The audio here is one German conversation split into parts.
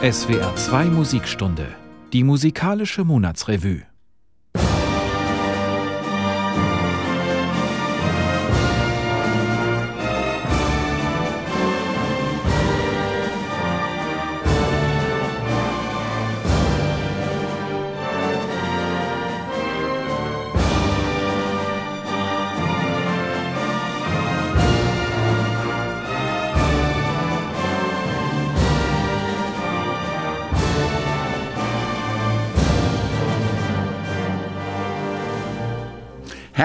SWR 2 Musikstunde, die musikalische Monatsrevue.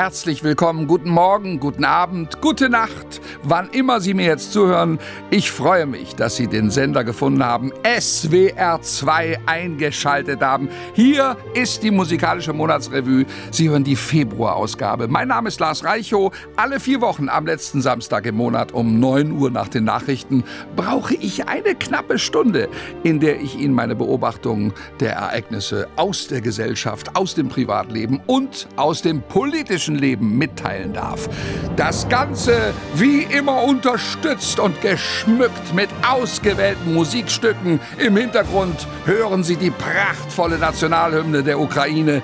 Herzlich willkommen, guten Morgen, guten Abend, gute Nacht, wann immer Sie mir jetzt zuhören. Ich freue mich, dass Sie den Sender gefunden haben, SWR 2 eingeschaltet haben. Hier ist die musikalische Monatsrevue. Sie hören die Februarausgabe. Mein Name ist Lars Reichow. Alle vier Wochen am letzten Samstag im Monat um 9 Uhr nach den Nachrichten brauche ich eine knappe Stunde, in der ich Ihnen meine Beobachtungen der Ereignisse aus der Gesellschaft, aus dem Privatleben und aus dem politischen Leben mitteilen darf. Das Ganze wie immer unterstützt und geschmückt mit ausgewählten Musikstücken. Im Hintergrund hören Sie die prachtvolle Nationalhymne der Ukraine.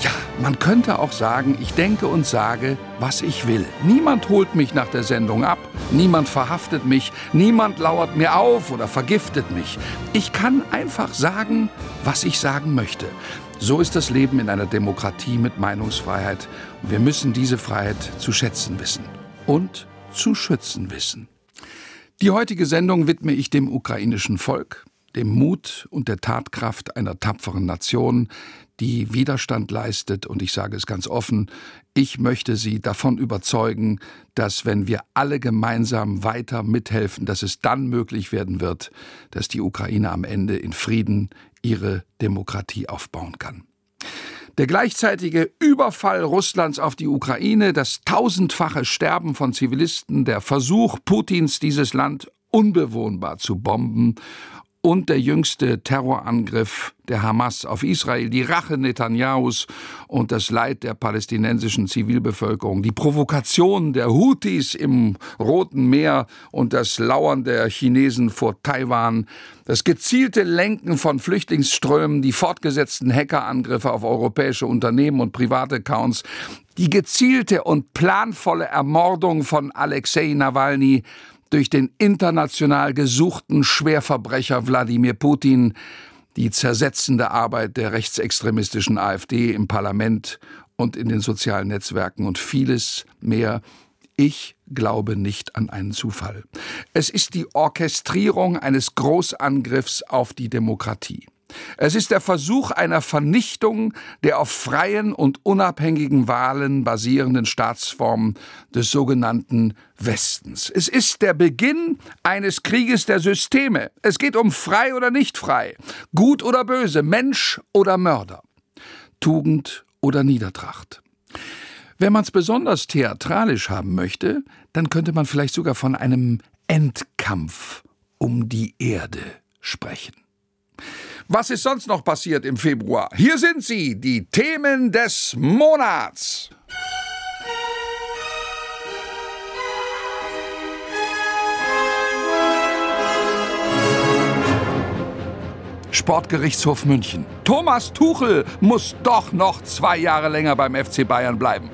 Ja, man könnte auch sagen, ich denke und sage, was ich will. Niemand holt mich nach der Sendung ab, niemand verhaftet mich, niemand lauert mir auf oder vergiftet mich. Ich kann einfach sagen, was ich sagen möchte. So ist das Leben in einer Demokratie mit Meinungsfreiheit. Wir müssen diese Freiheit zu schätzen wissen und zu schützen wissen. Die heutige Sendung widme ich dem ukrainischen Volk, dem Mut und der Tatkraft einer tapferen Nation, die Widerstand leistet. Und ich sage es ganz offen, ich möchte Sie davon überzeugen, dass wenn wir alle gemeinsam weiter mithelfen, dass es dann möglich werden wird, dass die Ukraine am Ende in Frieden ihre Demokratie aufbauen kann. Der gleichzeitige Überfall Russlands auf die Ukraine, das tausendfache Sterben von Zivilisten, der Versuch Putins, dieses Land unbewohnbar zu bomben und der jüngste Terrorangriff der Hamas auf Israel, die Rache Netanyahus und das Leid der palästinensischen Zivilbevölkerung, die Provokation der Houthis im Roten Meer und das Lauern der Chinesen vor Taiwan, das gezielte Lenken von Flüchtlingsströmen, die fortgesetzten Hackerangriffe auf europäische Unternehmen und private Accounts, die gezielte und planvolle Ermordung von Alexei Nawalny, durch den international gesuchten Schwerverbrecher Wladimir Putin, die zersetzende Arbeit der rechtsextremistischen AfD im Parlament und in den sozialen Netzwerken und vieles mehr. Ich glaube nicht an einen Zufall. Es ist die Orchestrierung eines Großangriffs auf die Demokratie. Es ist der Versuch einer Vernichtung der auf freien und unabhängigen Wahlen basierenden Staatsform des sogenannten Westens. Es ist der Beginn eines Krieges der Systeme. Es geht um frei oder nicht frei, gut oder böse, Mensch oder Mörder, Tugend oder Niedertracht. Wenn man es besonders theatralisch haben möchte, dann könnte man vielleicht sogar von einem Endkampf um die Erde sprechen. Was ist sonst noch passiert im Februar? Hier sind sie, die Themen des Monats. Sportgerichtshof München. Thomas Tuchel muss doch noch zwei Jahre länger beim FC Bayern bleiben.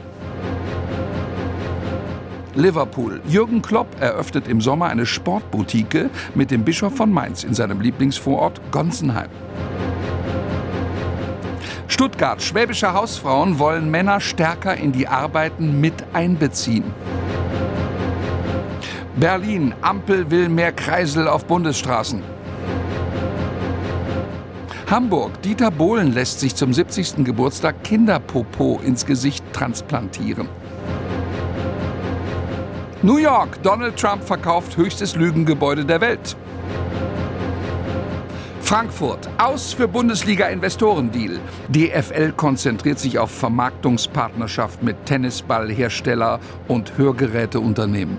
Liverpool. Jürgen Klopp eröffnet im Sommer eine Sportboutique mit dem Bischof von Mainz in seinem Lieblingsvorort Gonsenheim. Stuttgart. Schwäbische Hausfrauen wollen Männer stärker in die Arbeiten mit einbeziehen. Berlin. Ampel will mehr Kreisel auf Bundesstraßen. Hamburg. Dieter Bohlen lässt sich zum 70. Geburtstag Kinderpopo ins Gesicht transplantieren. New York. Donald Trump verkauft höchstes Lügengebäude der Welt. Frankfurt. Aus für Bundesliga-Investorendeal. DFL konzentriert sich auf Vermarktungspartnerschaft mit Tennisballhersteller und Hörgeräteunternehmen.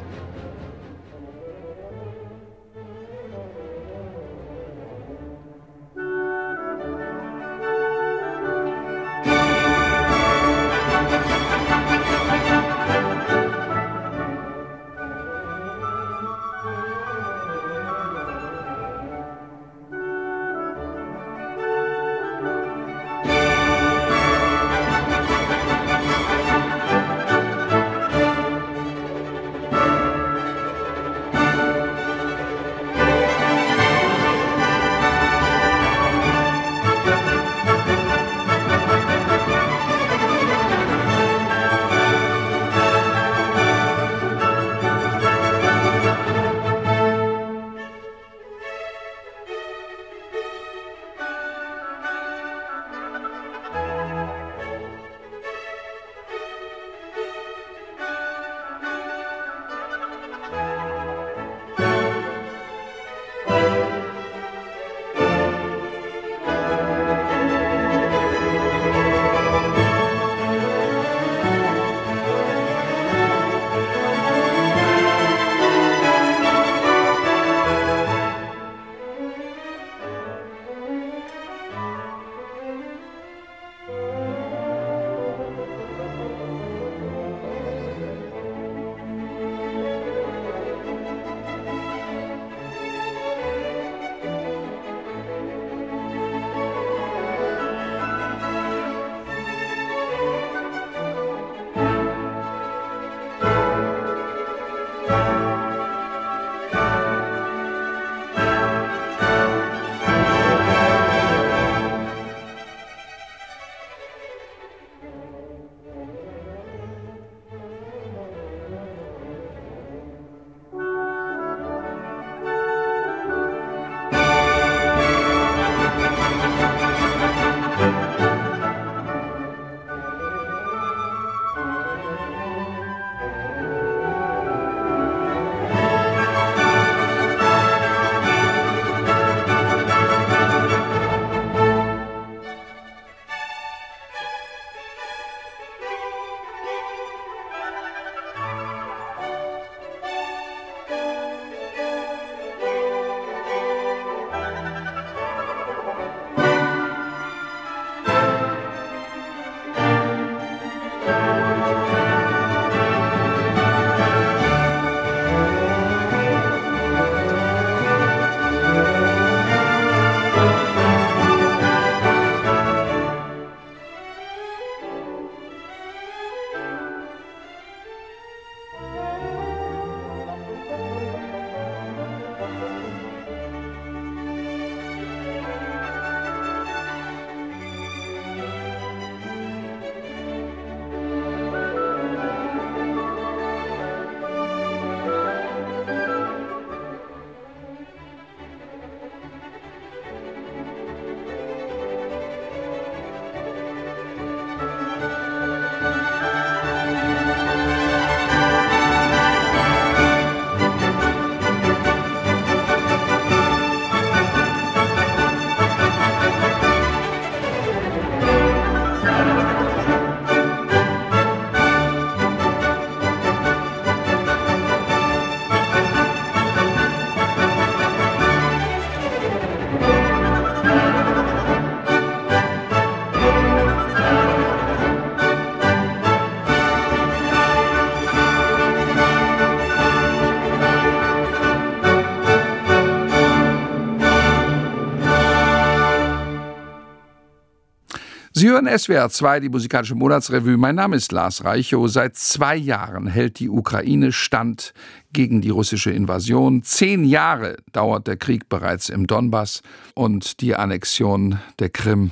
Sie hören SWR 2, die musikalische Monatsrevue. Mein Name ist Lars Reichow. Seit zwei Jahren hält die Ukraine stand gegen die russische Invasion. Zehn Jahre dauert der Krieg bereits im Donbass und die Annexion der Krim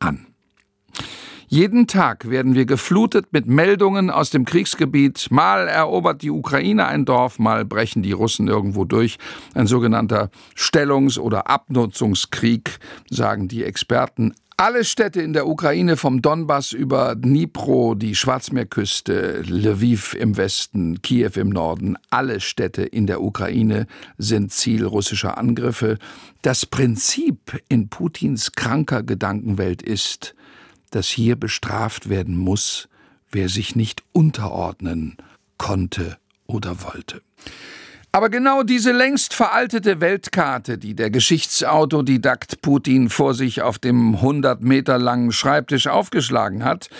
an. Jeden Tag werden wir geflutet mit Meldungen aus dem Kriegsgebiet. Mal erobert die Ukraine ein Dorf, mal brechen die Russen irgendwo durch. Ein sogenannter Stellungs- oder Abnutzungskrieg, sagen die Experten. Alle Städte in der Ukraine vom Donbass über Dnipro, die Schwarzmeerküste, Lviv im Westen, Kiew im Norden, alle Städte in der Ukraine sind Ziel russischer Angriffe. Das Prinzip in Putins kranker Gedankenwelt ist, dass hier bestraft werden muss, wer sich nicht unterordnen konnte oder wollte. Aber genau diese längst veraltete Weltkarte, die der Geschichtsautodidakt Putin vor sich auf dem 100 Meter langen Schreibtisch aufgeschlagen hat,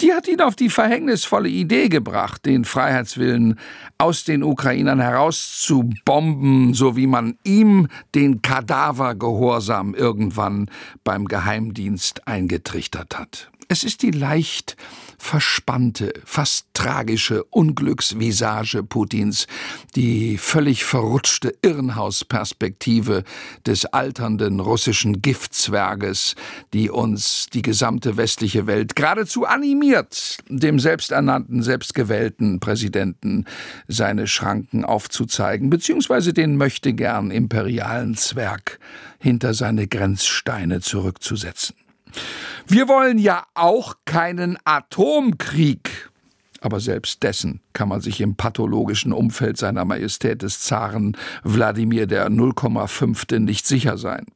die hat ihn auf die verhängnisvolle Idee gebracht, den Freiheitswillen aus den Ukrainern herauszubomben, so wie man ihm den Kadavergehorsam irgendwann beim Geheimdienst eingetrichtert hat. Es ist die leicht verspannte, fast tragische Unglücksvisage Putins, die völlig verrutschte Irrenhausperspektive des alternden russischen Giftzwerges, die uns die gesamte westliche Welt geradezu animiert, dem selbsternannten, selbstgewählten Präsidenten seine Schranken aufzuzeigen, beziehungsweise den möchte gern imperialen Zwerg hinter seine Grenzsteine zurückzusetzen. Wir wollen ja auch keinen Atomkrieg. Aber selbst dessen kann man sich im pathologischen Umfeld seiner Majestät des Zaren Wladimir der 0,5. nicht sicher sein.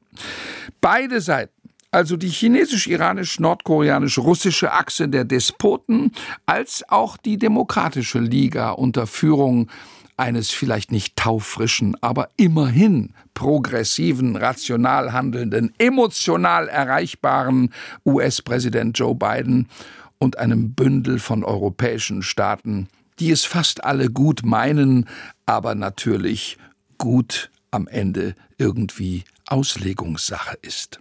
Beide Seiten also die chinesisch-iranisch-nordkoreanisch-russische Achse der Despoten, als auch die Demokratische Liga unter Führung eines vielleicht nicht taufrischen, aber immerhin progressiven, rational handelnden, emotional erreichbaren US-Präsident Joe Biden und einem Bündel von europäischen Staaten, die es fast alle gut meinen, aber natürlich gut am Ende irgendwie Auslegungssache ist.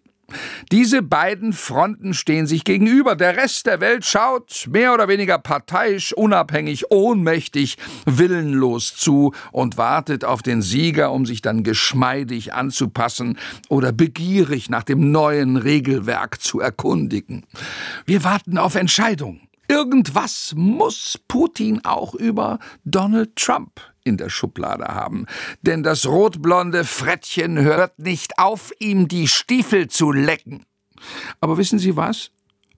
Diese beiden Fronten stehen sich gegenüber. Der Rest der Welt schaut mehr oder weniger parteiisch, unabhängig, ohnmächtig, willenlos zu und wartet auf den Sieger, um sich dann geschmeidig anzupassen oder begierig nach dem neuen Regelwerk zu erkundigen. Wir warten auf Entscheidung. Irgendwas muss Putin auch über Donald Trump in der Schublade haben. Denn das rotblonde Frettchen hört nicht auf, ihm die Stiefel zu lecken. Aber wissen Sie was?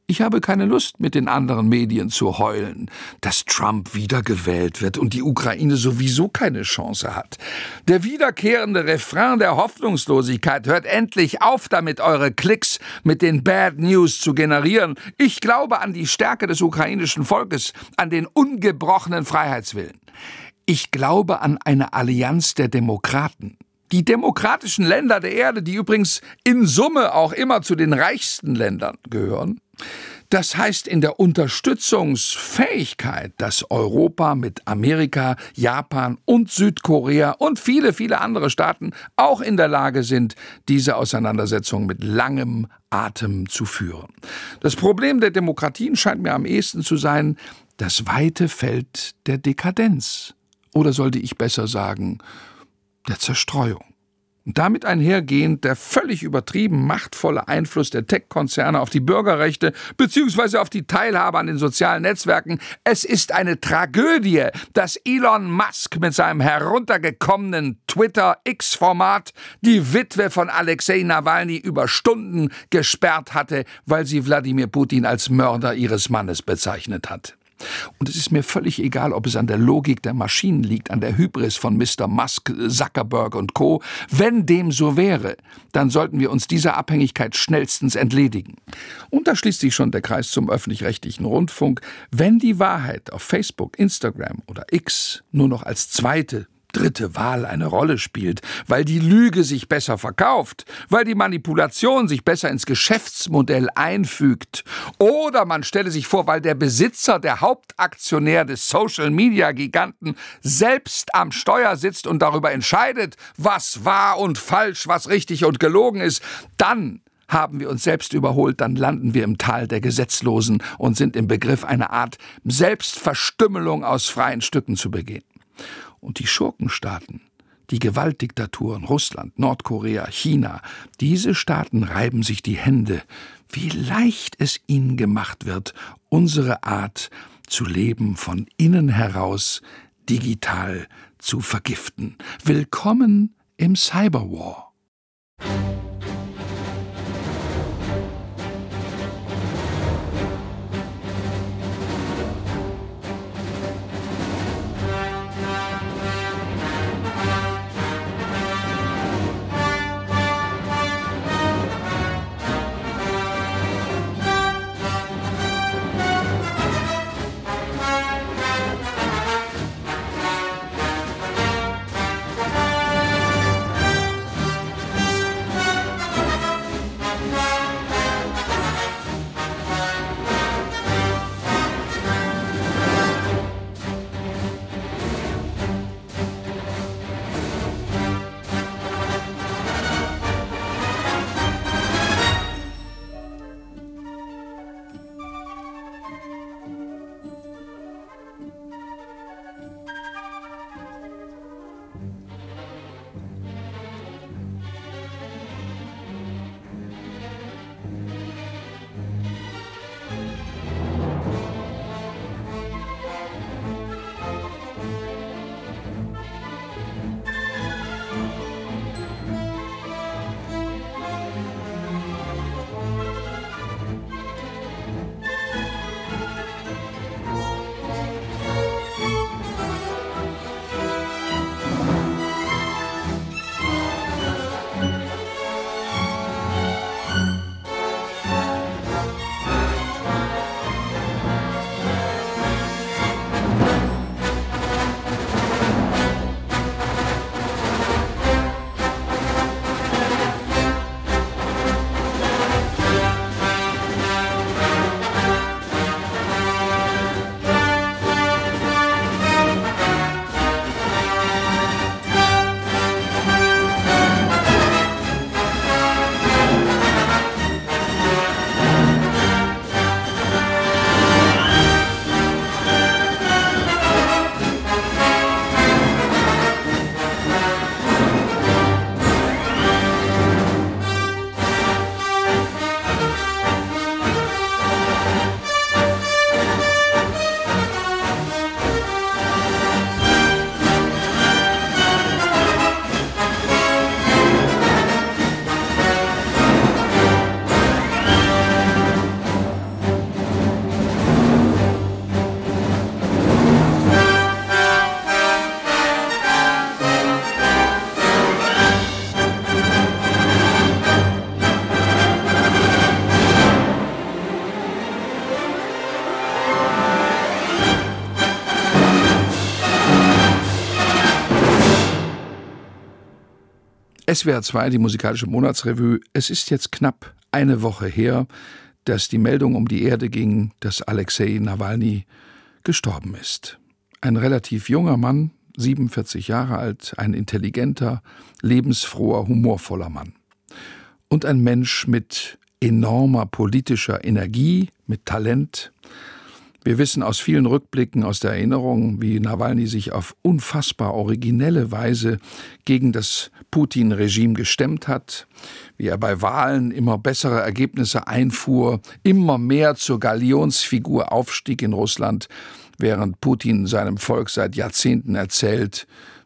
Ich habe keine Lust, mit den anderen Medien zu heulen, dass Trump wiedergewählt wird und die Ukraine sowieso keine Chance hat. Der wiederkehrende Refrain der Hoffnungslosigkeit hört endlich auf damit, eure Klicks mit den Bad News zu generieren. Ich glaube an die Stärke des ukrainischen Volkes, an den ungebrochenen Freiheitswillen. Ich glaube an eine Allianz der Demokraten. Die demokratischen Länder der Erde, die übrigens in Summe auch immer zu den reichsten Ländern gehören, das heißt in der Unterstützungsfähigkeit, dass Europa mit Amerika, Japan und Südkorea und viele, viele andere Staaten auch in der Lage sind, diese Auseinandersetzung mit langem Atem zu führen. Das Problem der Demokratien scheint mir am ehesten zu sein, das weite Feld der Dekadenz. Oder sollte ich besser sagen, der Zerstreuung. Und damit einhergehend der völlig übertrieben machtvolle Einfluss der Tech-Konzerne auf die Bürgerrechte bzw. auf die Teilhabe an den sozialen Netzwerken. Es ist eine Tragödie, dass Elon Musk mit seinem heruntergekommenen Twitter-X-Format die Witwe von Alexei Nawalny über Stunden gesperrt hatte, weil sie Wladimir Putin als Mörder ihres Mannes bezeichnet hat. Und es ist mir völlig egal, ob es an der Logik der Maschinen liegt, an der Hybris von Mr. Musk, Zuckerberg und Co. Wenn dem so wäre, dann sollten wir uns dieser Abhängigkeit schnellstens entledigen. Und da schließt sich schon der Kreis zum öffentlich-rechtlichen Rundfunk. Wenn die Wahrheit auf Facebook, Instagram oder X nur noch als zweite dritte Wahl eine Rolle spielt, weil die Lüge sich besser verkauft, weil die Manipulation sich besser ins Geschäftsmodell einfügt. Oder man stelle sich vor, weil der Besitzer, der Hauptaktionär des Social-Media-Giganten selbst am Steuer sitzt und darüber entscheidet, was wahr und falsch, was richtig und gelogen ist, dann haben wir uns selbst überholt, dann landen wir im Tal der Gesetzlosen und sind im Begriff, eine Art Selbstverstümmelung aus freien Stücken zu begehen. Und die Schurkenstaaten, die Gewaltdiktaturen Russland, Nordkorea, China, diese Staaten reiben sich die Hände, wie leicht es ihnen gemacht wird, unsere Art zu leben von innen heraus digital zu vergiften. Willkommen im Cyberwar. SWR 2, die musikalische Monatsrevue. Es ist jetzt knapp eine Woche her, dass die Meldung um die Erde ging, dass Alexei Nawalny gestorben ist. Ein relativ junger Mann, 47 Jahre alt, ein intelligenter, lebensfroher, humorvoller Mann. Und ein Mensch mit enormer politischer Energie, mit Talent, wir wissen aus vielen Rückblicken aus der Erinnerung, wie Nawalny sich auf unfassbar originelle Weise gegen das Putin-Regime gestemmt hat, wie er bei Wahlen immer bessere Ergebnisse einfuhr, immer mehr zur Galionsfigur aufstieg in Russland, während Putin seinem Volk seit Jahrzehnten erzählt,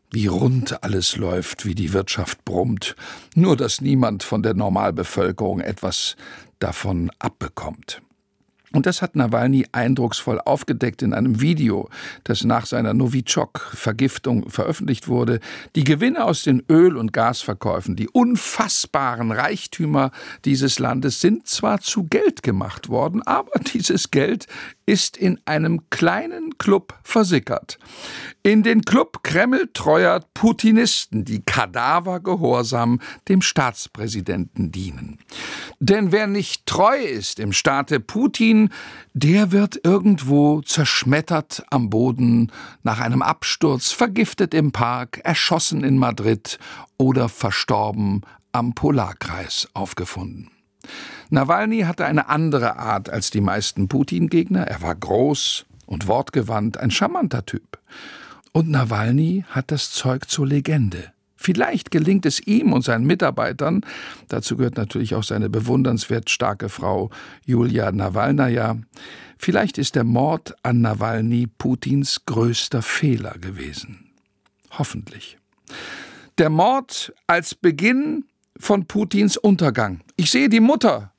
wie rund alles läuft, wie die Wirtschaft brummt, nur dass niemand von der Normalbevölkerung etwas davon abbekommt. Und das hat Nawalny eindrucksvoll aufgedeckt in einem Video, das nach seiner Novichok-Vergiftung veröffentlicht wurde. Die Gewinne aus den Öl- und Gasverkäufen, die unfassbaren Reichtümer dieses Landes sind zwar zu Geld gemacht worden, aber dieses Geld ist in einem kleinen Club versickert. In den Club Kreml-treuer Putinisten, die kadavergehorsam dem Staatspräsidenten dienen. Denn wer nicht treu ist im Staate Putin, der wird irgendwo zerschmettert am Boden, nach einem Absturz vergiftet im Park, erschossen in Madrid oder verstorben am Polarkreis aufgefunden. Nawalny hatte eine andere Art als die meisten Putin-Gegner. Er war groß und wortgewandt, ein charmanter Typ. Und Nawalny hat das Zeug zur Legende. Vielleicht gelingt es ihm und seinen Mitarbeitern, dazu gehört natürlich auch seine bewundernswert starke Frau Julia Nawalnaja, vielleicht ist der Mord an Nawalny Putins größter Fehler gewesen. Hoffentlich. Der Mord als Beginn von Putins Untergang. Ich sehe die Mutter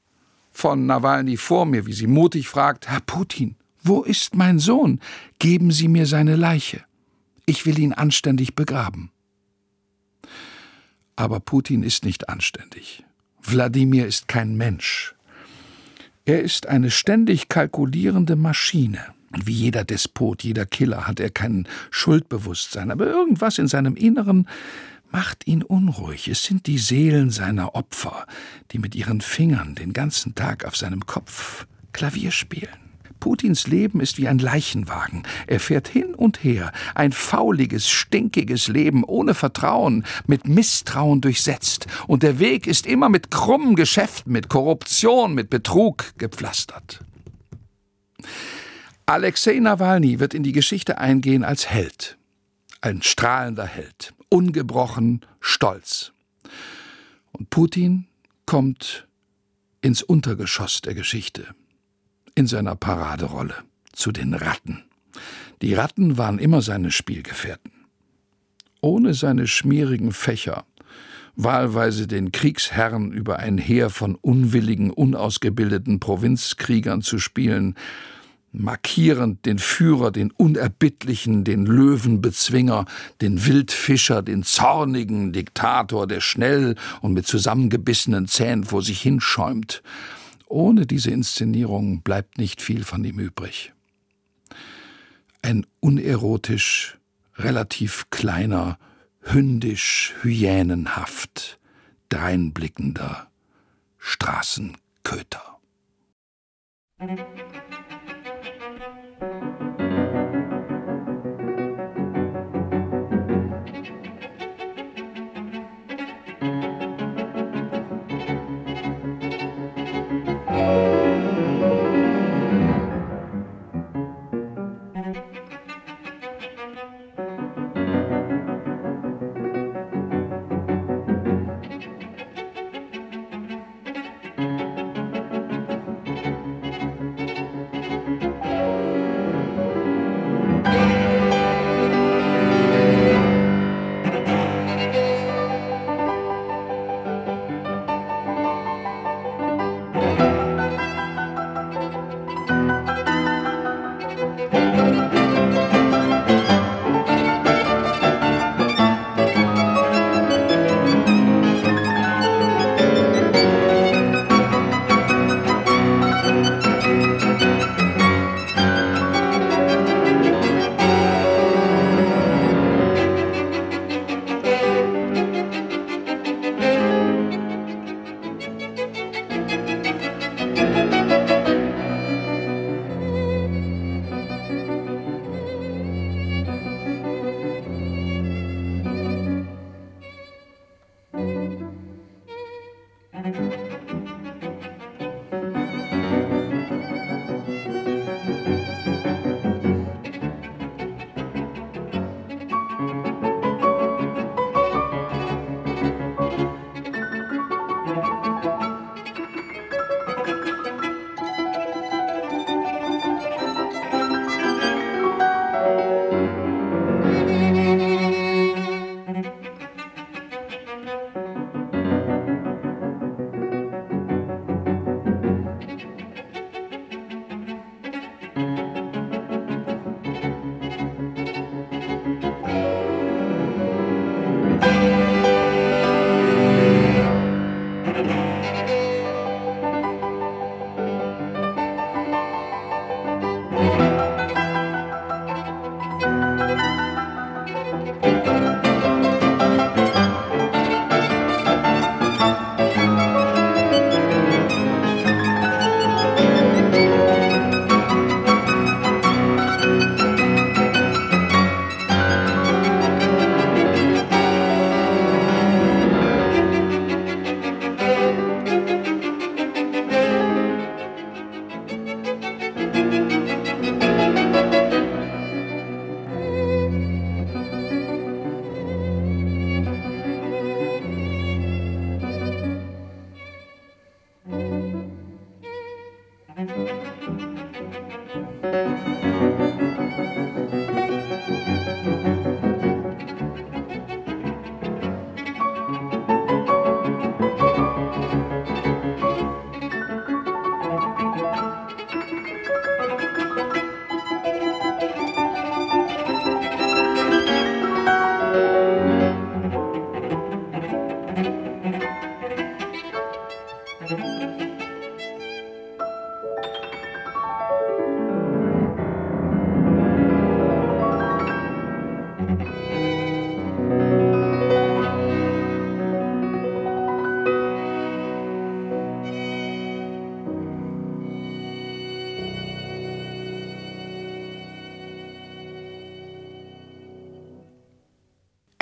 von Nawalny vor mir, wie sie mutig fragt, Herr Putin, wo ist mein Sohn? Geben Sie mir seine Leiche. Ich will ihn anständig begraben. Aber Putin ist nicht anständig. Wladimir ist kein Mensch. Er ist eine ständig kalkulierende Maschine. Wie jeder Despot, jeder Killer hat er kein Schuldbewusstsein, aber irgendwas in seinem Inneren macht ihn unruhig. Es sind die Seelen seiner Opfer, die mit ihren Fingern den ganzen Tag auf seinem Kopf Klavier spielen. Putins Leben ist wie ein Leichenwagen. Er fährt hin und her, ein fauliges, stinkiges Leben ohne Vertrauen, mit Misstrauen durchsetzt. Und der Weg ist immer mit krummen Geschäften, mit Korruption, mit Betrug gepflastert. Alexei Nawalny wird in die Geschichte eingehen als Held. Ein strahlender Held, ungebrochen, stolz. Und Putin kommt ins Untergeschoss der Geschichte in seiner Paraderolle zu den Ratten. Die Ratten waren immer seine Spielgefährten. Ohne seine schmierigen Fächer, wahlweise den Kriegsherrn über ein Heer von unwilligen, unausgebildeten Provinzkriegern zu spielen, markierend den Führer, den Unerbittlichen, den Löwenbezwinger, den Wildfischer, den zornigen Diktator, der schnell und mit zusammengebissenen Zähnen vor sich hinschäumt, ohne diese Inszenierung bleibt nicht viel von ihm übrig. Ein unerotisch, relativ kleiner, hündisch, hyänenhaft, dreinblickender Straßenköter.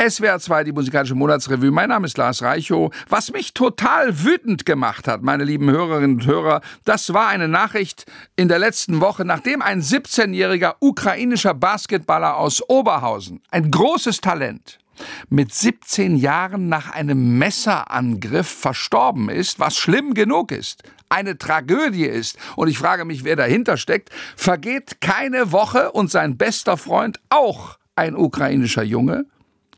SWR 2, die musikalische Monatsrevue. Mein Name ist Lars Reichow. Was mich total wütend gemacht hat, meine lieben Hörerinnen und Hörer, das war eine Nachricht in der letzten Woche, nachdem ein 17-jähriger ukrainischer Basketballer aus Oberhausen, ein großes Talent, mit 17 Jahren nach einem Messerangriff verstorben ist, was schlimm genug ist, eine Tragödie ist, und ich frage mich, wer dahinter steckt, vergeht keine Woche und sein bester Freund, auch ein ukrainischer Junge,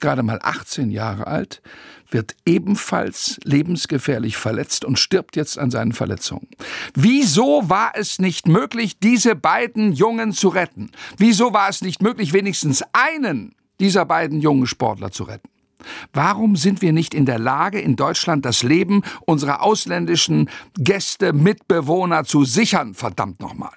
gerade mal 18 Jahre alt, wird ebenfalls lebensgefährlich verletzt und stirbt jetzt an seinen Verletzungen. Wieso war es nicht möglich, diese beiden Jungen zu retten? Wieso war es nicht möglich, wenigstens einen dieser beiden jungen Sportler zu retten? Warum sind wir nicht in der Lage, in Deutschland das Leben unserer ausländischen Gäste, Mitbewohner zu sichern, verdammt nochmal?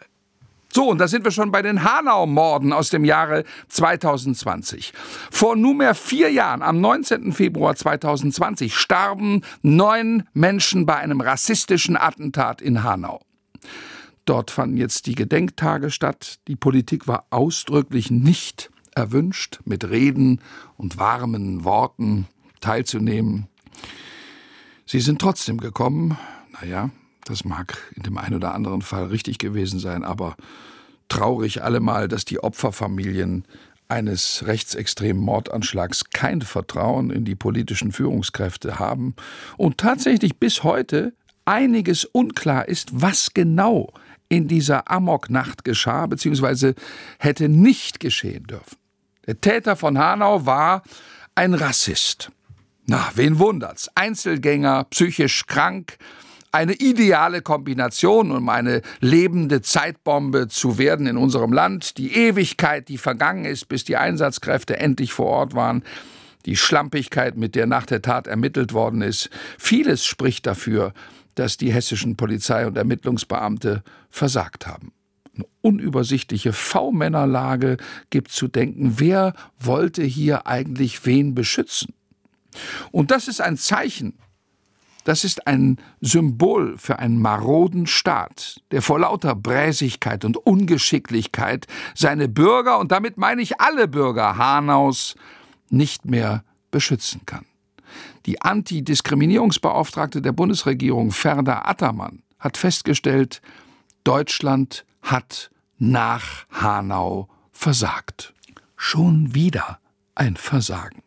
So, und da sind wir schon bei den Hanau-Morden aus dem Jahre 2020. Vor nunmehr vier Jahren, am 19. Februar 2020, starben neun Menschen bei einem rassistischen Attentat in Hanau. Dort fanden jetzt die Gedenktage statt. Die Politik war ausdrücklich nicht erwünscht, mit Reden und warmen Worten teilzunehmen. Sie sind trotzdem gekommen. Naja, das mag in dem einen oder anderen Fall richtig gewesen sein, aber traurig allemal, dass die Opferfamilien eines rechtsextremen Mordanschlags kein Vertrauen in die politischen Führungskräfte haben und tatsächlich bis heute einiges unklar ist, was genau in dieser Amoknacht geschah bzw. hätte nicht geschehen dürfen. Der Täter von Hanau war ein Rassist. Na, wen wundert's? Einzelgänger, psychisch krank, eine ideale Kombination, um eine lebende Zeitbombe zu werden in unserem Land. Die Ewigkeit, die vergangen ist, bis die Einsatzkräfte endlich vor Ort waren. Die Schlampigkeit, mit der nach der Tat ermittelt worden ist. Vieles spricht dafür, dass die hessischen Polizei und Ermittlungsbeamte versagt haben. Eine unübersichtliche V-Männerlage gibt zu denken, wer wollte hier eigentlich wen beschützen? Und das ist ein Zeichen das ist ein Symbol für einen maroden Staat, der vor lauter Bräsigkeit und Ungeschicklichkeit seine Bürger, und damit meine ich alle Bürger Hanaus, nicht mehr beschützen kann. Die Antidiskriminierungsbeauftragte der Bundesregierung Ferda Attermann hat festgestellt, Deutschland hat nach Hanau versagt. Schon wieder ein Versagen.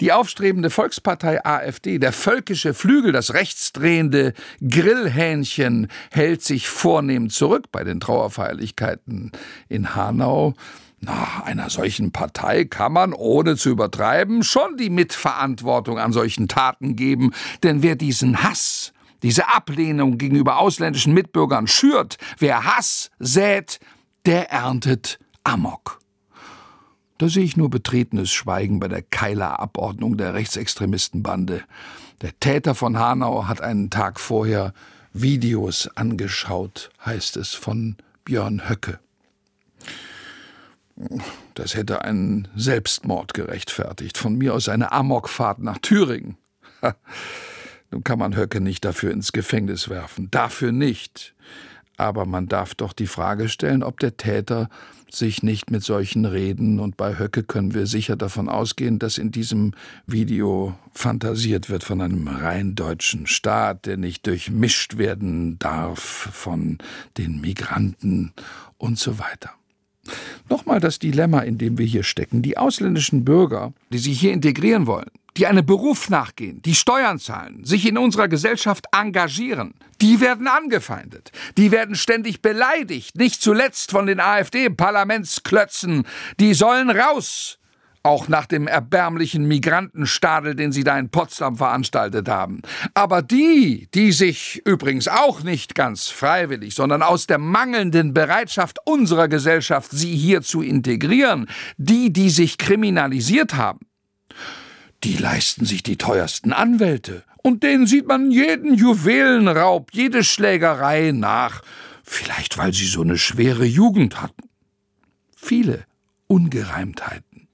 Die aufstrebende Volkspartei AfD, der völkische Flügel, das rechtsdrehende Grillhähnchen, hält sich vornehm zurück bei den Trauerfeierlichkeiten in Hanau. Na, einer solchen Partei kann man, ohne zu übertreiben, schon die Mitverantwortung an solchen Taten geben, denn wer diesen Hass, diese Ablehnung gegenüber ausländischen Mitbürgern schürt, wer Hass sät, der erntet Amok. Da sehe ich nur betretenes Schweigen bei der Keiler Abordnung der Rechtsextremistenbande. Der Täter von Hanau hat einen Tag vorher Videos angeschaut, heißt es von Björn Höcke. Das hätte einen Selbstmord gerechtfertigt. Von mir aus eine Amokfahrt nach Thüringen. Nun kann man Höcke nicht dafür ins Gefängnis werfen. Dafür nicht. Aber man darf doch die Frage stellen, ob der Täter sich nicht mit solchen Reden, und bei Höcke können wir sicher davon ausgehen, dass in diesem Video fantasiert wird von einem rein deutschen Staat, der nicht durchmischt werden darf von den Migranten und so weiter. Nochmal das Dilemma, in dem wir hier stecken. Die ausländischen Bürger, die sich hier integrieren wollen, die einem Beruf nachgehen, die Steuern zahlen, sich in unserer Gesellschaft engagieren, die werden angefeindet. Die werden ständig beleidigt, nicht zuletzt von den AfD-Parlamentsklötzen. Die sollen raus. Auch nach dem erbärmlichen Migrantenstadel, den sie da in Potsdam veranstaltet haben. Aber die, die sich übrigens auch nicht ganz freiwillig, sondern aus der mangelnden Bereitschaft unserer Gesellschaft, sie hier zu integrieren, die, die sich kriminalisiert haben, die leisten sich die teuersten Anwälte Und denen sieht man jeden Juwelenraub, jede Schlägerei nach. Vielleicht, weil sie so eine schwere Jugend hatten. Viele Ungereimtheiten.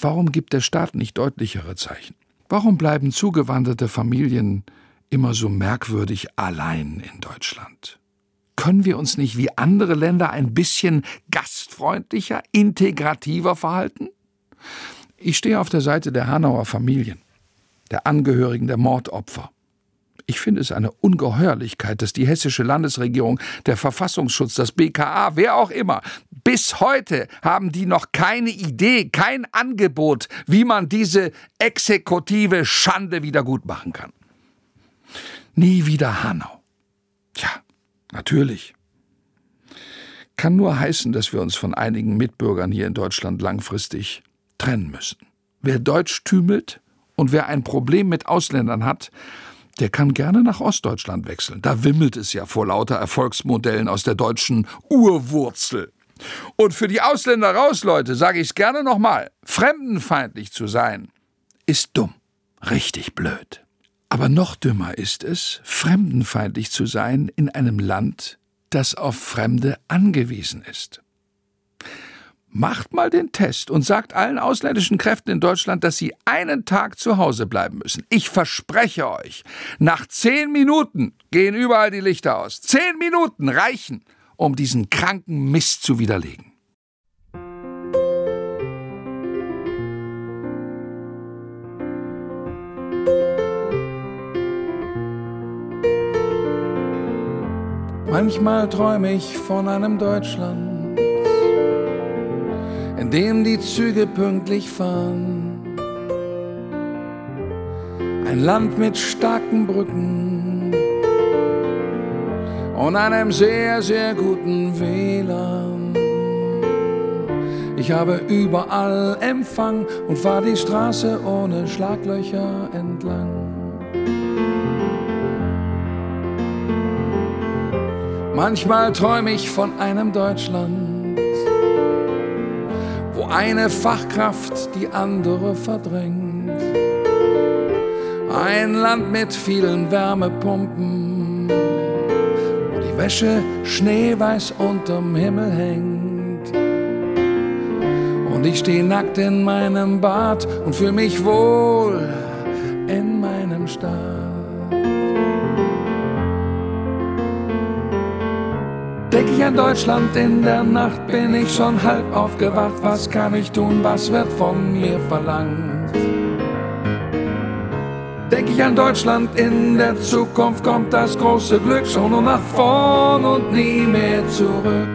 Warum gibt der Staat nicht deutlichere Zeichen? Warum bleiben zugewanderte Familien immer so merkwürdig allein in Deutschland? Können wir uns nicht wie andere Länder ein bisschen gastfreundlicher, integrativer verhalten? Ich stehe auf der Seite der Hanauer Familien, der Angehörigen der Mordopfer. Ich finde es eine Ungeheuerlichkeit, dass die hessische Landesregierung, der Verfassungsschutz, das BKA, wer auch immer, bis heute haben die noch keine Idee, kein Angebot, wie man diese exekutive Schande wieder gut machen kann. Nie wieder Hanau. Tja, natürlich. Kann nur heißen, dass wir uns von einigen Mitbürgern hier in Deutschland langfristig trennen müssen. Wer Deutsch tümelt und wer ein Problem mit Ausländern hat, der kann gerne nach Ostdeutschland wechseln. Da wimmelt es ja vor lauter Erfolgsmodellen aus der deutschen Urwurzel. Und für die Ausländer raus, Leute, sage ich es gerne nochmal, fremdenfeindlich zu sein, ist dumm, richtig blöd. Aber noch dümmer ist es, fremdenfeindlich zu sein in einem Land, das auf Fremde angewiesen ist. Macht mal den Test und sagt allen ausländischen Kräften in Deutschland, dass sie einen Tag zu Hause bleiben müssen. Ich verspreche euch, nach zehn Minuten gehen überall die Lichter aus. Zehn Minuten reichen, um diesen kranken Mist zu widerlegen. Manchmal träume ich von einem Deutschland dem die Züge pünktlich fahren. Ein Land mit starken Brücken und einem sehr, sehr guten WLAN. Ich habe überall Empfang und fahr die Straße ohne Schlaglöcher entlang. Manchmal träume ich von einem Deutschland eine Fachkraft die andere verdrängt. Ein Land mit vielen Wärmepumpen, wo die Wäsche schneeweiß unterm Himmel hängt. Und ich stehe nackt in meinem Bad und fühle mich wohl ich an Deutschland in der Nacht, bin ich schon halb aufgewacht. Was kann ich tun, was wird von mir verlangt? Denk ich an Deutschland in der Zukunft, kommt das große Glück schon nur nach vorn und nie mehr zurück.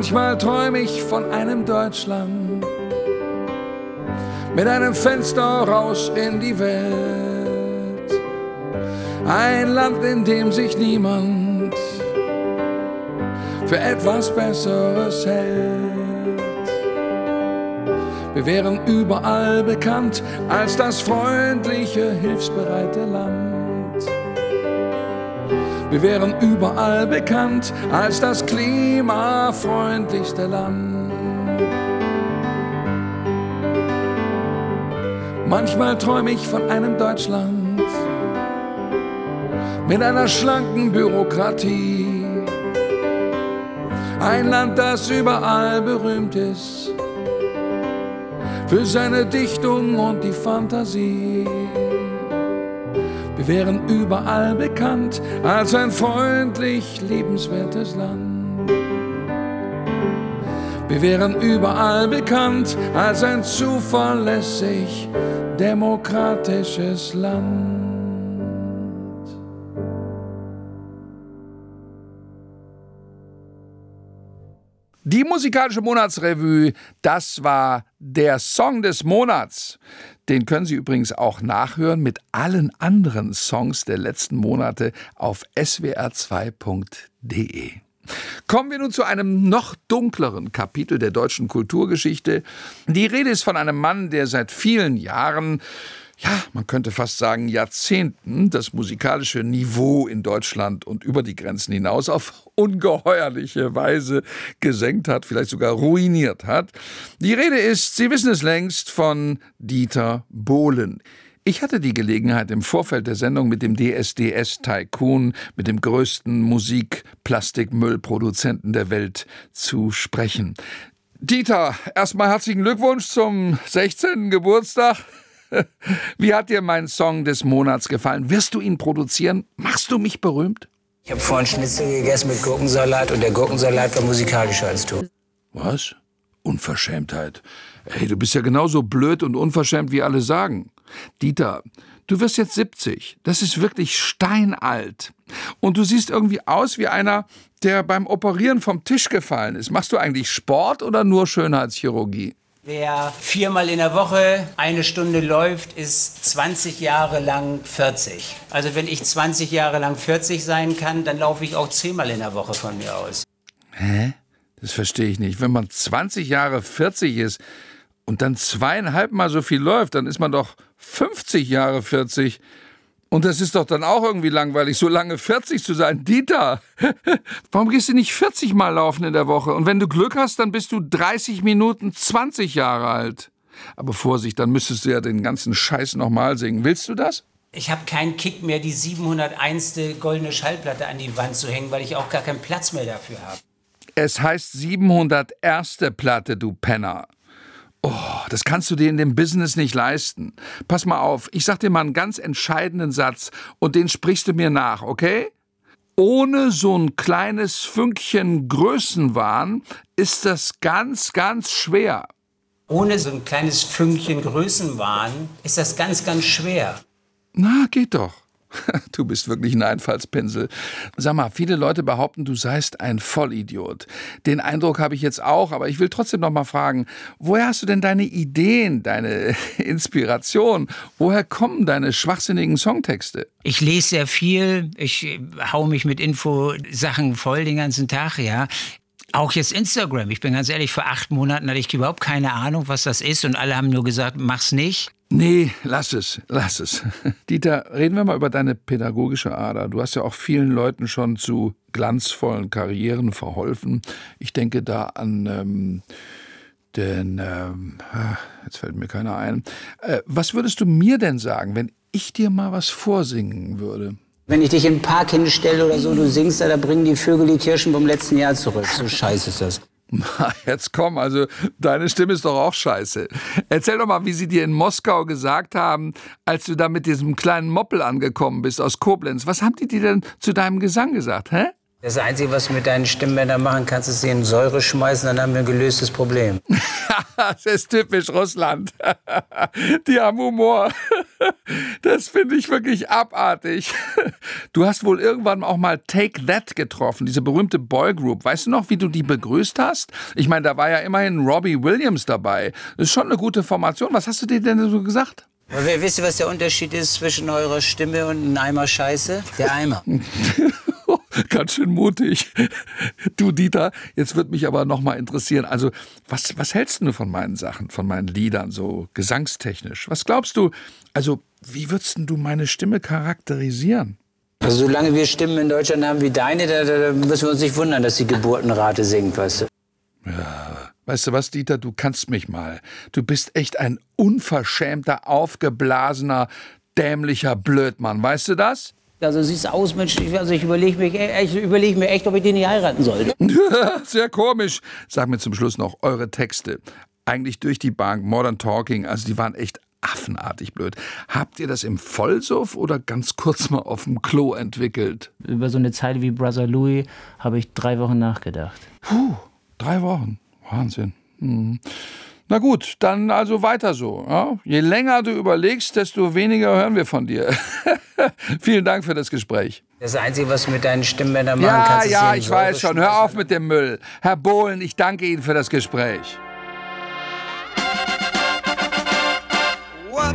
Manchmal träume ich von einem Deutschland mit einem Fenster raus in die Welt. Ein Land, in dem sich niemand für etwas Besseres hält. Wir wären überall bekannt als das freundliche, hilfsbereite Land. Wir wären überall bekannt als das klimafreundlichste Land. Manchmal träume ich von einem Deutschland mit einer schlanken Bürokratie. Ein Land, das überall berühmt ist für seine Dichtung und die Fantasie. Wären überall bekannt als ein freundlich, liebenswertes Land. Wir wären überall bekannt als ein zuverlässig, demokratisches Land. Die musikalische Monatsrevue, das war der Song des Monats. Den können Sie übrigens auch nachhören mit allen anderen Songs der letzten Monate auf swr2.de. Kommen wir nun zu einem noch dunkleren Kapitel der deutschen Kulturgeschichte. Die Rede ist von einem Mann, der seit vielen Jahren ja, man könnte fast sagen, Jahrzehnten das musikalische Niveau in Deutschland und über die Grenzen hinaus auf ungeheuerliche Weise gesenkt hat, vielleicht sogar ruiniert hat. Die Rede ist, Sie wissen es längst, von Dieter Bohlen. Ich hatte die Gelegenheit, im Vorfeld der Sendung mit dem DSDS-Tycoon, mit dem größten Musikplastikmüllproduzenten der Welt zu sprechen. Dieter, erstmal herzlichen Glückwunsch zum 16. Geburtstag. Wie hat dir mein Song des Monats gefallen? Wirst du ihn produzieren? Machst du mich berühmt? Ich habe vorhin Schnitzel gegessen mit Gurkensalat und der Gurkensalat war musikalischer als du. Was? Unverschämtheit. Ey, du bist ja genauso blöd und unverschämt, wie alle sagen. Dieter, du wirst jetzt 70. Das ist wirklich steinalt. Und du siehst irgendwie aus wie einer, der beim Operieren vom Tisch gefallen ist. Machst du eigentlich Sport oder nur Schönheitschirurgie? Wer viermal in der Woche eine Stunde läuft, ist 20 Jahre lang 40. Also wenn ich 20 Jahre lang 40 sein kann, dann laufe ich auch zehnmal in der Woche von mir aus. Hä? Das verstehe ich nicht. Wenn man 20 Jahre 40 ist und dann zweieinhalb Mal so viel läuft, dann ist man doch 50 Jahre 40. Und das ist doch dann auch irgendwie langweilig, so lange 40 zu sein. Dieter, warum gehst du nicht 40 Mal laufen in der Woche? Und wenn du Glück hast, dann bist du 30 Minuten 20 Jahre alt. Aber Vorsicht, dann müsstest du ja den ganzen Scheiß nochmal singen. Willst du das? Ich habe keinen Kick mehr, die 701. goldene Schallplatte an die Wand zu hängen, weil ich auch gar keinen Platz mehr dafür habe. Es heißt 701. Platte, du Penner. Oh, das kannst du dir in dem Business nicht leisten. Pass mal auf, ich sag dir mal einen ganz entscheidenden Satz und den sprichst du mir nach, okay? Ohne so ein kleines Fünkchen Größenwahn ist das ganz, ganz schwer. Ohne so ein kleines Fünkchen Größenwahn ist das ganz, ganz schwer. Na, geht doch. Du bist wirklich ein Einfallspinsel. Sag mal, viele Leute behaupten, du seist ein Vollidiot. Den Eindruck habe ich jetzt auch, aber ich will trotzdem noch mal fragen, woher hast du denn deine Ideen, deine Inspiration? Woher kommen deine schwachsinnigen Songtexte? Ich lese sehr viel, ich hau mich mit Infosachen voll den ganzen Tag, ja. Auch jetzt Instagram. Ich bin ganz ehrlich, vor acht Monaten hatte ich überhaupt keine Ahnung, was das ist und alle haben nur gesagt, mach's nicht. Nee, lass es, lass es. Dieter, reden wir mal über deine pädagogische Ader. Du hast ja auch vielen Leuten schon zu glanzvollen Karrieren verholfen. Ich denke da an ähm, den, ähm, ah, jetzt fällt mir keiner ein. Äh, was würdest du mir denn sagen, wenn ich dir mal was vorsingen würde? Wenn ich dich in den Park hinstelle oder so, du singst da, da bringen die Vögel die Kirschen vom letzten Jahr zurück. So scheiße ist das. Na, jetzt komm, also deine Stimme ist doch auch scheiße. Erzähl doch mal, wie sie dir in Moskau gesagt haben, als du da mit diesem kleinen Moppel angekommen bist aus Koblenz. Was haben die dir denn zu deinem Gesang gesagt, hä? Das Einzige, was du mit deinen Stimmbändern machen kannst, ist sie in Säure schmeißen, dann haben wir ein gelöstes Problem. das ist typisch Russland. Die haben Humor. Das finde ich wirklich abartig. Du hast wohl irgendwann auch mal Take That getroffen, diese berühmte Boygroup. Weißt du noch, wie du die begrüßt hast? Ich meine, da war ja immerhin Robbie Williams dabei. Das ist schon eine gute Formation. Was hast du dir denn so gesagt? Wisst ihr, was der Unterschied ist zwischen eurer Stimme und einem Eimer Scheiße? Der Eimer. Ganz schön mutig. Du, Dieter, jetzt wird mich aber noch mal interessieren. Also, was, was hältst du von meinen Sachen, von meinen Liedern, so gesangstechnisch? Was glaubst du, also, wie würdest du meine Stimme charakterisieren? Also, solange wir Stimmen in Deutschland haben wie deine, da, da müssen wir uns nicht wundern, dass die Geburtenrate sinkt, weißt du? Ja, weißt du was, Dieter, du kannst mich mal. Du bist echt ein unverschämter, aufgeblasener, dämlicher Blödmann, weißt du das? Also siehst aus, Mensch, also ich überlege mich, ich überleg mir echt, ob ich den nicht heiraten sollte. Sehr komisch. Sag mir zum Schluss noch eure Texte. Eigentlich durch die Bank, Modern Talking, also die waren echt affenartig blöd. Habt ihr das im Vollsuff oder ganz kurz mal auf dem Klo entwickelt? Über so eine Zeile wie Brother Louis habe ich drei Wochen nachgedacht. Puh, drei Wochen. Wahnsinn. Hm. Na gut, dann also weiter so. Ja? Je länger du überlegst, desto weniger hören wir von dir. Vielen Dank für das Gespräch. Das Einzige, was du mit deinen Stimmbändern machen ja, kannst, Ja, ja, ich weiß schon. Hör auf mit dem Müll. Herr Bohlen, ich danke Ihnen für das Gespräch. What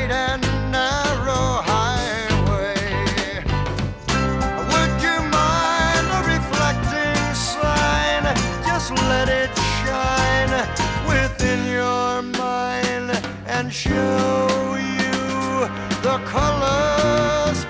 show you the colors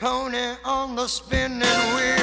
pony on the spinning wheel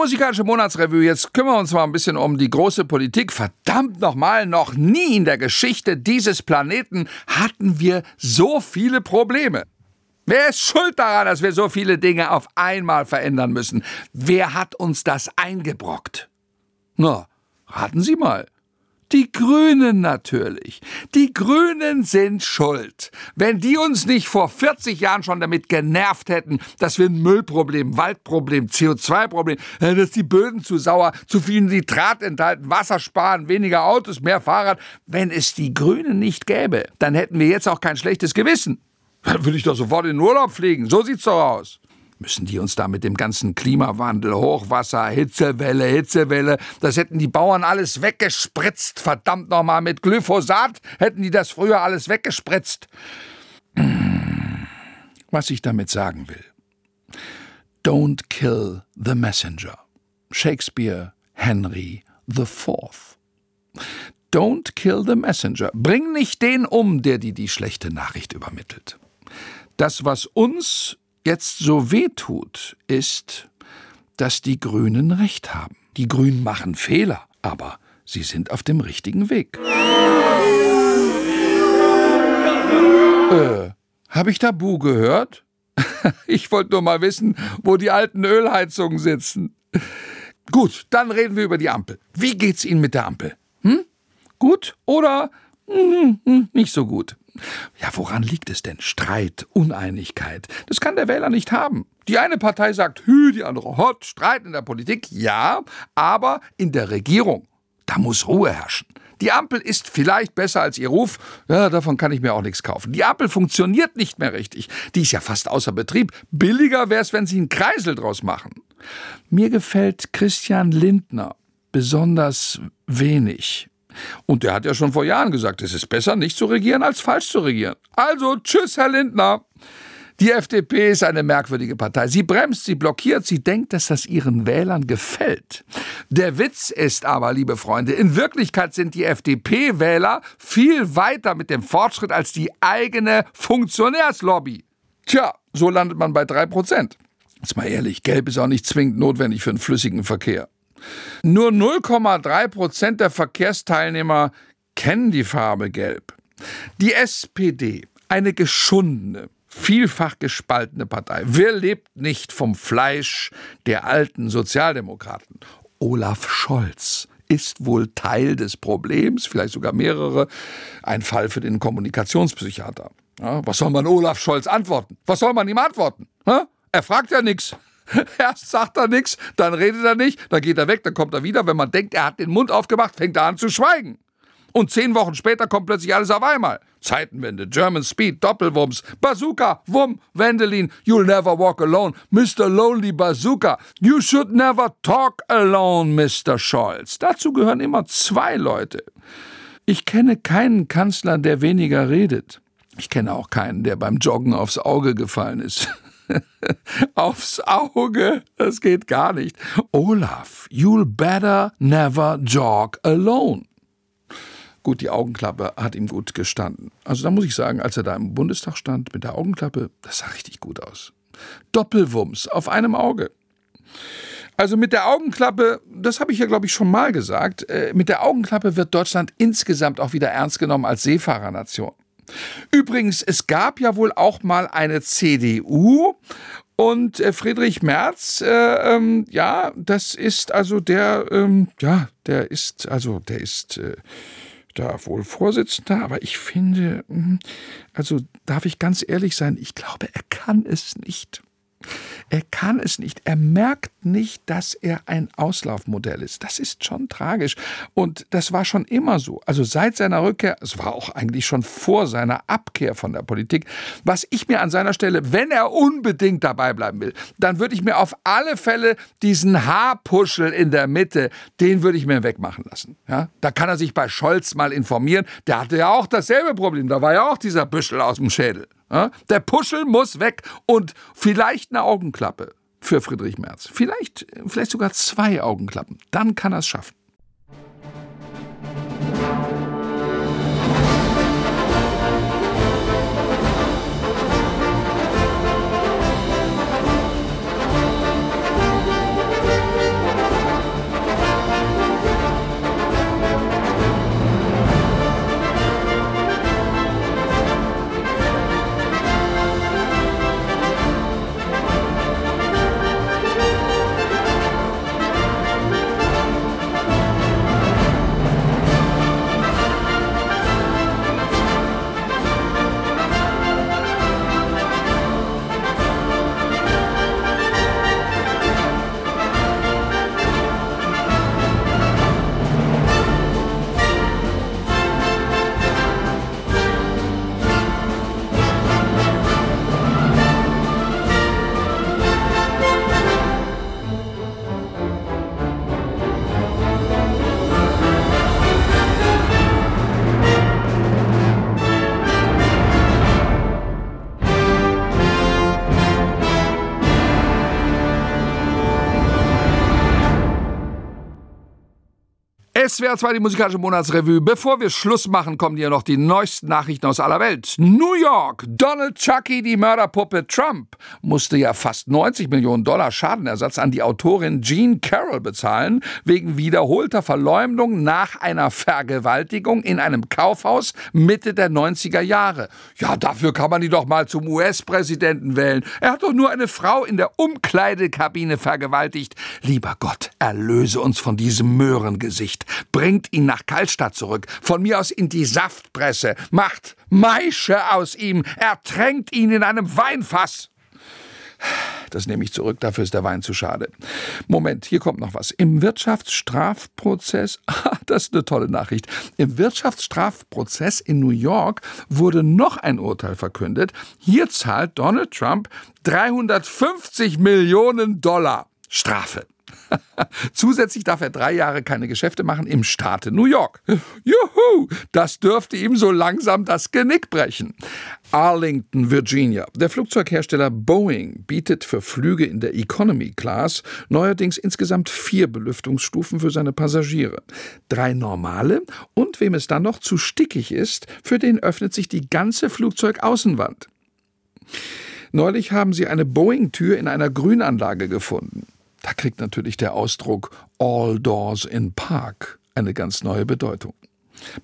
musikalische Monatsrevue. Jetzt kümmern wir uns mal ein bisschen um die große Politik. Verdammt nochmal, noch nie in der Geschichte dieses Planeten hatten wir so viele Probleme. Wer ist schuld daran, dass wir so viele Dinge auf einmal verändern müssen? Wer hat uns das eingebrockt? Na, raten Sie mal. Die Grünen natürlich. Die Grünen sind schuld. Wenn die uns nicht vor 40 Jahren schon damit genervt hätten, dass wir ein Müllproblem, Waldproblem, CO2-Problem, äh, dass die Böden zu sauer, zu viel Nitrat enthalten, Wasser sparen, weniger Autos, mehr Fahrrad. Wenn es die Grünen nicht gäbe, dann hätten wir jetzt auch kein schlechtes Gewissen. Dann würde ich doch sofort in den Urlaub fliegen. So sieht's doch aus. Müssen die uns da mit dem ganzen Klimawandel, Hochwasser, Hitzewelle, Hitzewelle, das hätten die Bauern alles weggespritzt. Verdammt nochmal, mit Glyphosat hätten die das früher alles weggespritzt. Was ich damit sagen will. Don't kill the messenger. Shakespeare, Henry IV. Don't kill the messenger. Bring nicht den um, der dir die schlechte Nachricht übermittelt. Das, was uns jetzt so weh tut, ist, dass die Grünen recht haben. Die Grünen machen Fehler, aber Sie sind auf dem richtigen Weg. Äh, habe ich da Bu gehört? ich wollte nur mal wissen, wo die alten Ölheizungen sitzen. Gut, dann reden wir über die Ampel. Wie geht's Ihnen mit der Ampel? Hm? Gut oder hm, hm, nicht so gut? Ja, woran liegt es denn? Streit, Uneinigkeit. Das kann der Wähler nicht haben. Die eine Partei sagt Hü, die andere Hot. Streit in der Politik, ja, aber in der Regierung, da muss Ruhe herrschen. Die Ampel ist vielleicht besser als ihr Ruf, ja, davon kann ich mir auch nichts kaufen. Die Ampel funktioniert nicht mehr richtig. Die ist ja fast außer Betrieb. Billiger wäre es, wenn sie einen Kreisel draus machen. Mir gefällt Christian Lindner besonders wenig. Und der hat ja schon vor Jahren gesagt, es ist besser, nicht zu regieren, als falsch zu regieren. Also, tschüss, Herr Lindner. Die FDP ist eine merkwürdige Partei. Sie bremst, sie blockiert, sie denkt, dass das ihren Wählern gefällt. Der Witz ist aber, liebe Freunde, in Wirklichkeit sind die FDP-Wähler viel weiter mit dem Fortschritt als die eigene Funktionärslobby. Tja, so landet man bei drei Prozent. Jetzt mal ehrlich, Gelb ist auch nicht zwingend notwendig für einen flüssigen Verkehr. Nur 0,3 Prozent der Verkehrsteilnehmer kennen die Farbe Gelb. Die SPD, eine geschundene, vielfach gespaltene Partei. Wer lebt nicht vom Fleisch der alten Sozialdemokraten? Olaf Scholz ist wohl Teil des Problems, vielleicht sogar mehrere. Ein Fall für den Kommunikationspsychiater. Ja, was soll man Olaf Scholz antworten? Was soll man ihm antworten? Ja? Er fragt ja nichts. Erst sagt er nichts, dann redet er nicht, dann geht er weg, dann kommt er wieder. Wenn man denkt, er hat den Mund aufgemacht, fängt er an zu schweigen. Und zehn Wochen später kommt plötzlich alles auf einmal. Zeitenwende, German Speed, Doppelwumms, Bazooka, Wumm, Wendelin, You'll never walk alone, Mr. Lonely Bazooka, You should never talk alone, Mr. Scholz. Dazu gehören immer zwei Leute. Ich kenne keinen Kanzler, der weniger redet. Ich kenne auch keinen, der beim Joggen aufs Auge gefallen ist. aufs Auge, das geht gar nicht. Olaf, you'll better never jog alone. Gut, die Augenklappe hat ihm gut gestanden. Also da muss ich sagen, als er da im Bundestag stand mit der Augenklappe, das sah richtig gut aus. Doppelwumms auf einem Auge. Also mit der Augenklappe, das habe ich ja, glaube ich, schon mal gesagt, äh, mit der Augenklappe wird Deutschland insgesamt auch wieder ernst genommen als Seefahrernation. Übrigens, es gab ja wohl auch mal eine CDU und äh, Friedrich Merz, äh, ähm, ja, das ist also der, ähm, ja, der ist, also der ist äh, da wohl Vorsitzender, aber ich finde, hm, also darf ich ganz ehrlich sein, ich glaube, er kann es nicht. Er kann es nicht. Er merkt nicht, dass er ein Auslaufmodell ist. Das ist schon tragisch. Und das war schon immer so. Also seit seiner Rückkehr, es war auch eigentlich schon vor seiner Abkehr von der Politik, was ich mir an seiner Stelle, wenn er unbedingt dabei bleiben will, dann würde ich mir auf alle Fälle diesen Haarpuschel in der Mitte, den würde ich mir wegmachen lassen. Ja? Da kann er sich bei Scholz mal informieren. Der hatte ja auch dasselbe Problem. Da war ja auch dieser Büschel aus dem Schädel. Der Puschel muss weg und vielleicht eine Augenklappe für Friedrich Merz. Vielleicht, vielleicht sogar zwei Augenklappen. Dann kann er es schaffen. SWR 2, die musikalische Monatsrevue. Bevor wir Schluss machen, kommen hier noch die neuesten Nachrichten aus aller Welt. New York, Donald Chucky, die Mörderpuppe Trump, musste ja fast 90 Millionen Dollar Schadenersatz an die Autorin Jean Carroll bezahlen, wegen wiederholter Verleumdung nach einer Vergewaltigung in einem Kaufhaus Mitte der 90er Jahre. Ja, dafür kann man die doch mal zum US-Präsidenten wählen. Er hat doch nur eine Frau in der Umkleidekabine vergewaltigt. Lieber Gott, erlöse uns von diesem Möhrengesicht. Bringt ihn nach Kaltstadt zurück. Von mir aus in die Saftpresse. Macht Maische aus ihm. Ertränkt ihn in einem Weinfass. Das nehme ich zurück, dafür ist der Wein zu schade. Moment, hier kommt noch was. Im Wirtschaftsstrafprozess, ah, das ist eine tolle Nachricht. Im Wirtschaftsstrafprozess in New York wurde noch ein Urteil verkündet. Hier zahlt Donald Trump 350 Millionen Dollar Strafe. Zusätzlich darf er drei Jahre keine Geschäfte machen im Staate New York. Juhu, das dürfte ihm so langsam das Genick brechen. Arlington, Virginia. Der Flugzeughersteller Boeing bietet für Flüge in der Economy Class neuerdings insgesamt vier Belüftungsstufen für seine Passagiere. Drei normale und wem es dann noch zu stickig ist, für den öffnet sich die ganze Flugzeugaußenwand. Neulich haben sie eine Boeing-Tür in einer Grünanlage gefunden. Da kriegt natürlich der Ausdruck All Doors in Park eine ganz neue Bedeutung.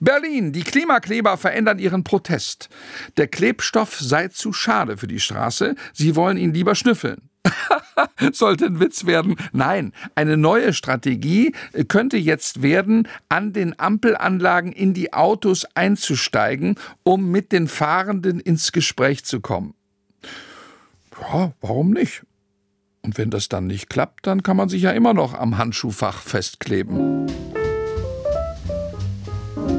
Berlin, die Klimakleber verändern ihren Protest. Der Klebstoff sei zu schade für die Straße, sie wollen ihn lieber schnüffeln. Sollte ein Witz werden. Nein, eine neue Strategie könnte jetzt werden, an den Ampelanlagen in die Autos einzusteigen, um mit den Fahrenden ins Gespräch zu kommen. Ja, warum nicht? Und wenn das dann nicht klappt, dann kann man sich ja immer noch am Handschuhfach festkleben.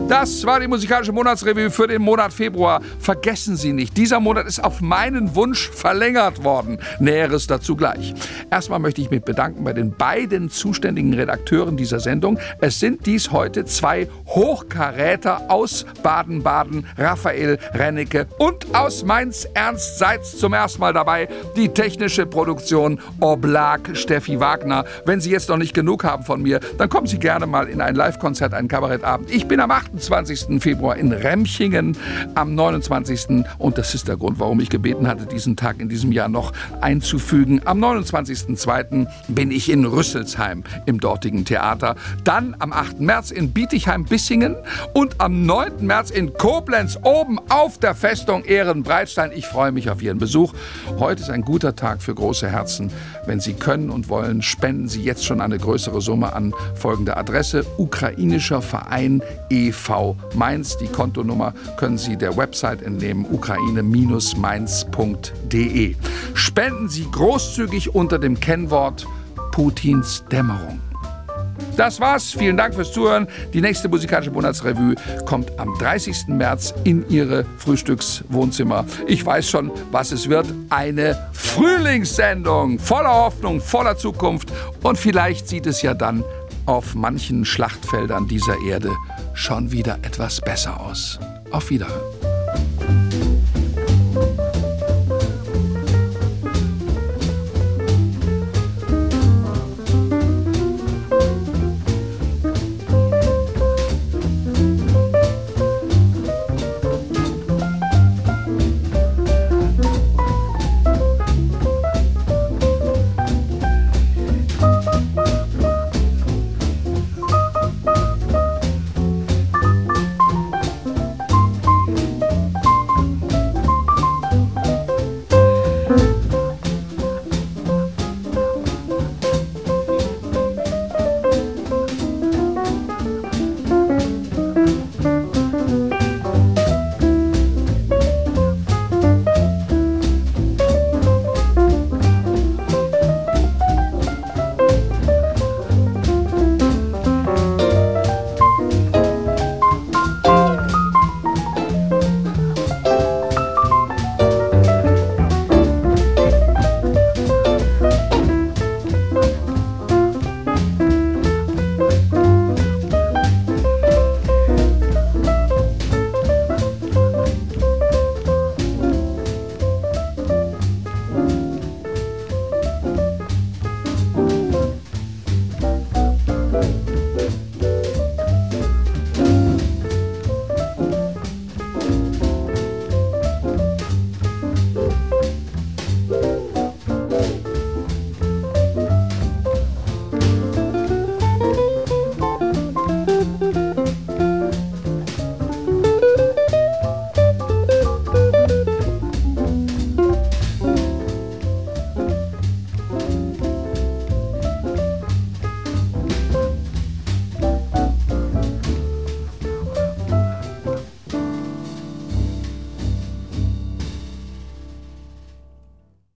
Das war die musikalische Monatsrevue für den Monat Februar. Vergessen Sie nicht, dieser Monat ist auf meinen Wunsch verlängert worden. Näheres dazu gleich. Erstmal möchte ich mich bedanken bei den beiden zuständigen Redakteuren dieser Sendung. Es sind dies heute zwei Hochkaräter aus Baden-Baden, Raphael Rennecke und aus Mainz Ernst Seitz zum ersten Mal dabei. Die technische Produktion Oblag Steffi Wagner. Wenn Sie jetzt noch nicht genug haben von mir, dann kommen Sie gerne mal in ein Live-Konzert, einen Kabarettabend. Ich bin am 8. 28. Februar in Remchingen, am 29. und das ist der Grund, warum ich gebeten hatte, diesen Tag in diesem Jahr noch einzufügen. Am 29.02. bin ich in Rüsselsheim im dortigen Theater. Dann am 8. März in Bietigheim-Bissingen und am 9. März in Koblenz oben auf der Festung Ehrenbreitstein. Ich freue mich auf Ihren Besuch. Heute ist ein guter Tag für große Herzen. Wenn Sie können und wollen, spenden Sie jetzt schon eine größere Summe an folgende Adresse: Ukrainischer Verein e.V. Mainz. Die Kontonummer können Sie der Website entnehmen, ukraine-mainz.de. Spenden Sie großzügig unter dem Kennwort Putins Dämmerung. Das war's. Vielen Dank fürs Zuhören. Die nächste musikalische Monatsrevue kommt am 30. März in Ihre Frühstückswohnzimmer. Ich weiß schon, was es wird. Eine Frühlingssendung voller Hoffnung, voller Zukunft. Und vielleicht sieht es ja dann auf manchen Schlachtfeldern dieser Erde schon wieder etwas besser aus. Auf Wiederhören.